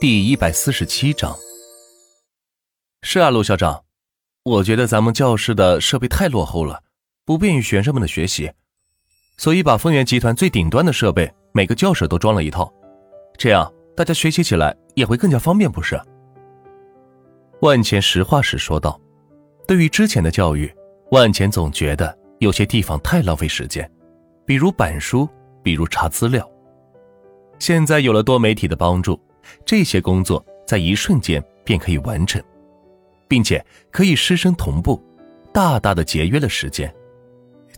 第一百四十七章。是啊，陆校长，我觉得咱们教室的设备太落后了，不便于学生们的学习，所以把丰源集团最顶端的设备每个教室都装了一套，这样大家学习起来也会更加方便，不是？万钱实话实说道。对于之前的教育，万钱总觉得有些地方太浪费时间，比如板书，比如查资料。现在有了多媒体的帮助，这些工作在一瞬间便可以完成，并且可以师生同步，大大的节约了时间。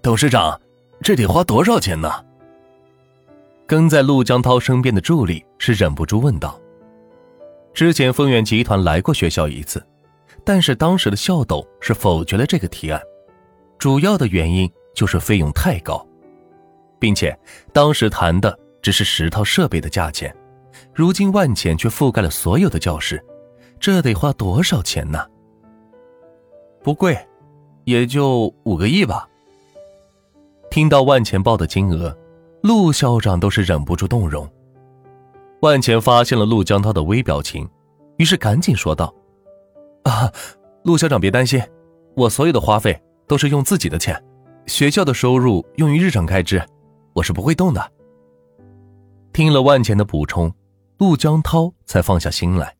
董事长，这得花多少钱呢？跟在陆江涛身边的助理是忍不住问道。之前丰源集团来过学校一次，但是当时的校董是否决了这个提案，主要的原因就是费用太高，并且当时谈的。只是十套设备的价钱，如今万钱却覆盖了所有的教室，这得花多少钱呢？不贵，也就五个亿吧。听到万钱报的金额，陆校长都是忍不住动容。万钱发现了陆江涛的微表情，于是赶紧说道：“啊，陆校长别担心，我所有的花费都是用自己的钱，学校的收入用于日常开支，我是不会动的。”听了万钱的补充，陆江涛才放下心来。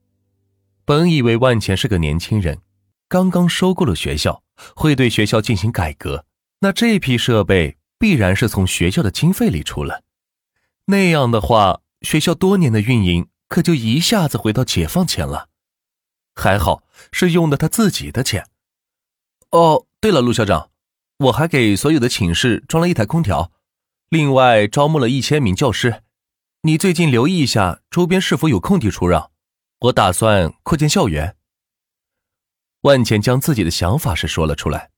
本以为万钱是个年轻人，刚刚收购了学校，会对学校进行改革，那这批设备必然是从学校的经费里出了。那样的话，学校多年的运营可就一下子回到解放前了。还好是用的他自己的钱。哦，对了，陆校长，我还给所有的寝室装了一台空调，另外招募了一千名教师。你最近留意一下周边是否有空地出让，我打算扩建校园。万钱将自己的想法是说了出来，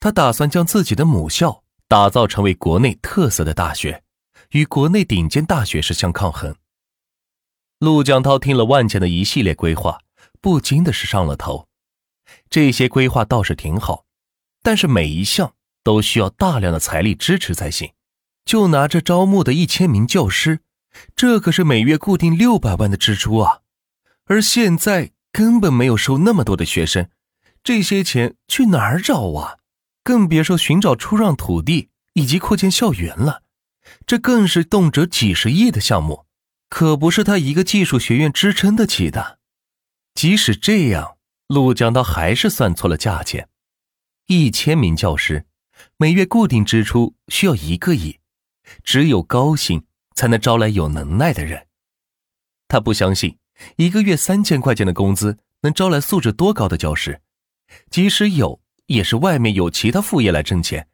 他打算将自己的母校打造成为国内特色的大学，与国内顶尖大学是相抗衡。陆江涛听了万钱的一系列规划，不禁的是上了头。这些规划倒是挺好，但是每一项都需要大量的财力支持才行。就拿这招募的一千名教师。这可是每月固定六百万的支出啊，而现在根本没有收那么多的学生，这些钱去哪儿找啊？更别说寻找出让土地以及扩建校园了，这更是动辄几十亿的项目，可不是他一个技术学院支撑得起的。即使这样，陆江涛还是算错了价钱，一千名教师，每月固定支出需要一个亿，只有高薪。才能招来有能耐的人。他不相信一个月三千块钱的工资能招来素质多高的教师，即使有，也是外面有其他副业来挣钱。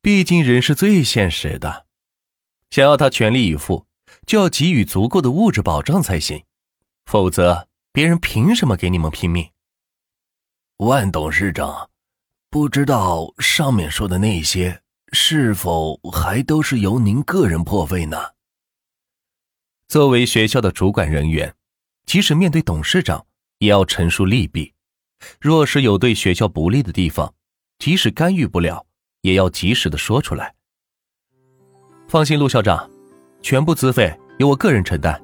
毕竟人是最现实的，想要他全力以赴，就要给予足够的物质保障才行，否则别人凭什么给你们拼命？万董事长，不知道上面说的那些是否还都是由您个人破费呢？作为学校的主管人员，即使面对董事长，也要陈述利弊。若是有对学校不利的地方，即使干预不了，也要及时的说出来。放心，陆校长，全部资费由我个人承担。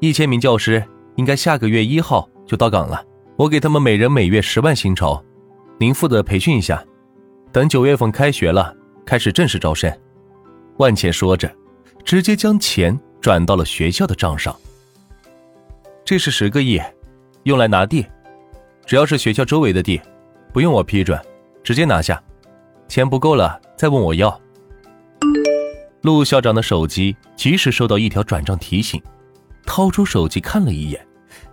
一千名教师应该下个月一号就到岗了，我给他们每人每月十万薪酬，您负责培训一下，等九月份开学了，开始正式招生。万茜说着，直接将钱。转到了学校的账上。这是十个亿，用来拿地，只要是学校周围的地，不用我批准，直接拿下。钱不够了再问我要。陆校长的手机及时收到一条转账提醒，掏出手机看了一眼，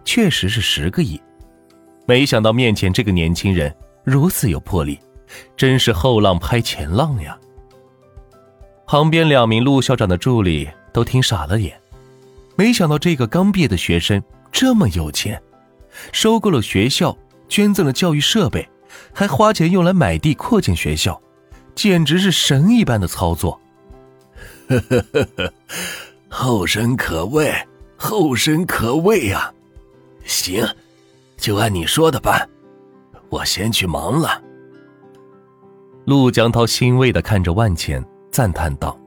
确实是十个亿。没想到面前这个年轻人如此有魄力，真是后浪拍前浪呀。旁边两名陆校长的助理。都听傻了眼，没想到这个刚毕业的学生这么有钱，收购了学校，捐赠了教育设备，还花钱用来买地扩建学校，简直是神一般的操作。呵呵呵呵，后生可畏，后生可畏呀！行，就按你说的办，我先去忙了。陆江涛欣慰的看着万钱，赞叹道。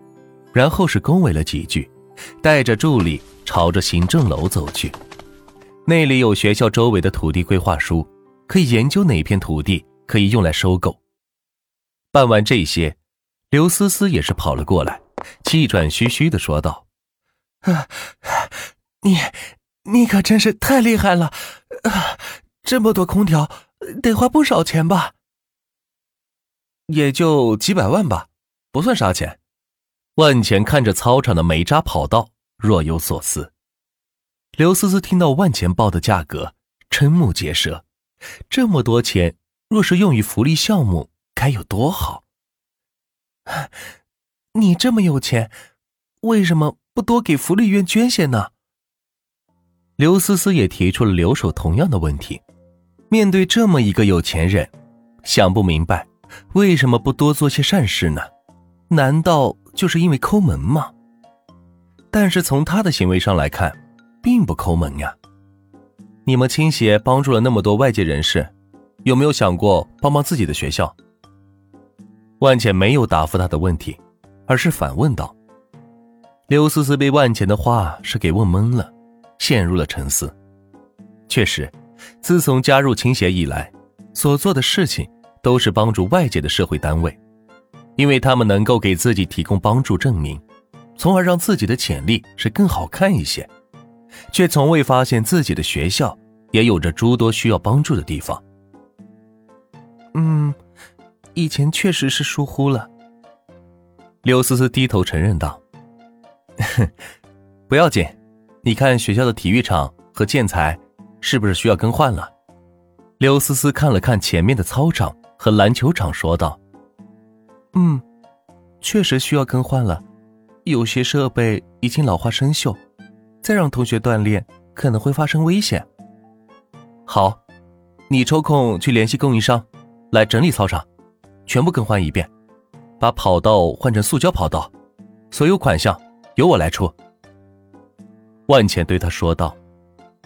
然后是恭维了几句，带着助理朝着行政楼走去。那里有学校周围的土地规划书，可以研究哪片土地可以用来收购。办完这些，刘思思也是跑了过来，气喘吁吁的说道：“啊，你，你可真是太厉害了！啊，这么多空调，得花不少钱吧？也就几百万吧，不算啥钱。”万钱看着操场的煤渣跑道，若有所思。刘思思听到万钱报的价格，瞠目结舌。这么多钱，若是用于福利项目，该有多好！你这么有钱，为什么不多给福利院捐些呢？刘思思也提出了留守同样的问题。面对这么一个有钱人，想不明白为什么不多做些善事呢？难道就是因为抠门吗？但是从他的行为上来看，并不抠门呀。你们倾斜帮助了那么多外界人士，有没有想过帮帮自己的学校？万茜没有答复他的问题，而是反问道。刘思思被万茜的话是给问懵了，陷入了沉思。确实，自从加入倾斜以来，所做的事情都是帮助外界的社会单位，因为他们能够给自己提供帮助证明，从而让自己的潜力是更好看一些，却从未发现自己的学校也有着诸多需要帮助的地方。嗯。以前确实是疏忽了。刘思思低头承认道：“ 不要紧，你看学校的体育场和建材是不是需要更换了？”刘思思看了看前面的操场和篮球场，说道：“嗯，确实需要更换了，有些设备已经老化生锈，再让同学锻炼可能会发生危险。”好，你抽空去联系供应商，来整理操场。全部更换一遍，把跑道换成塑胶跑道，所有款项由我来出。万茜对他说道。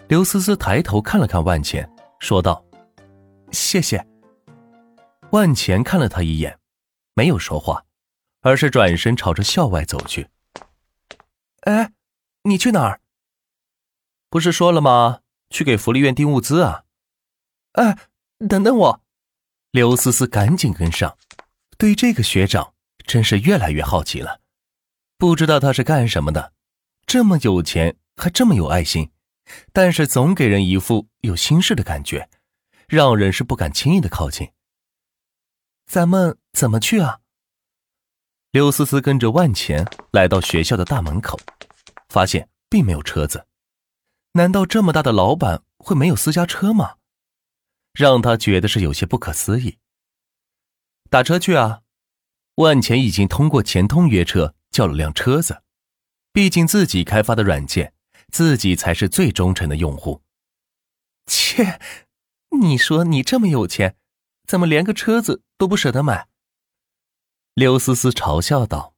刘思思抬头看了看万茜，说道：“谢谢。”万茜看了他一眼，没有说话，而是转身朝着校外走去。哎，你去哪儿？不是说了吗？去给福利院订物资啊！哎，等等我。刘思思赶紧跟上，对这个学长真是越来越好奇了。不知道他是干什么的，这么有钱还这么有爱心，但是总给人一副有心事的感觉，让人是不敢轻易的靠近。咱们怎么去啊？刘思思跟着万钱来到学校的大门口，发现并没有车子。难道这么大的老板会没有私家车吗？让他觉得是有些不可思议。打车去啊！万钱已经通过钱通约车叫了辆车子，毕竟自己开发的软件，自己才是最忠诚的用户。切，你说你这么有钱，怎么连个车子都不舍得买？刘思思嘲笑道。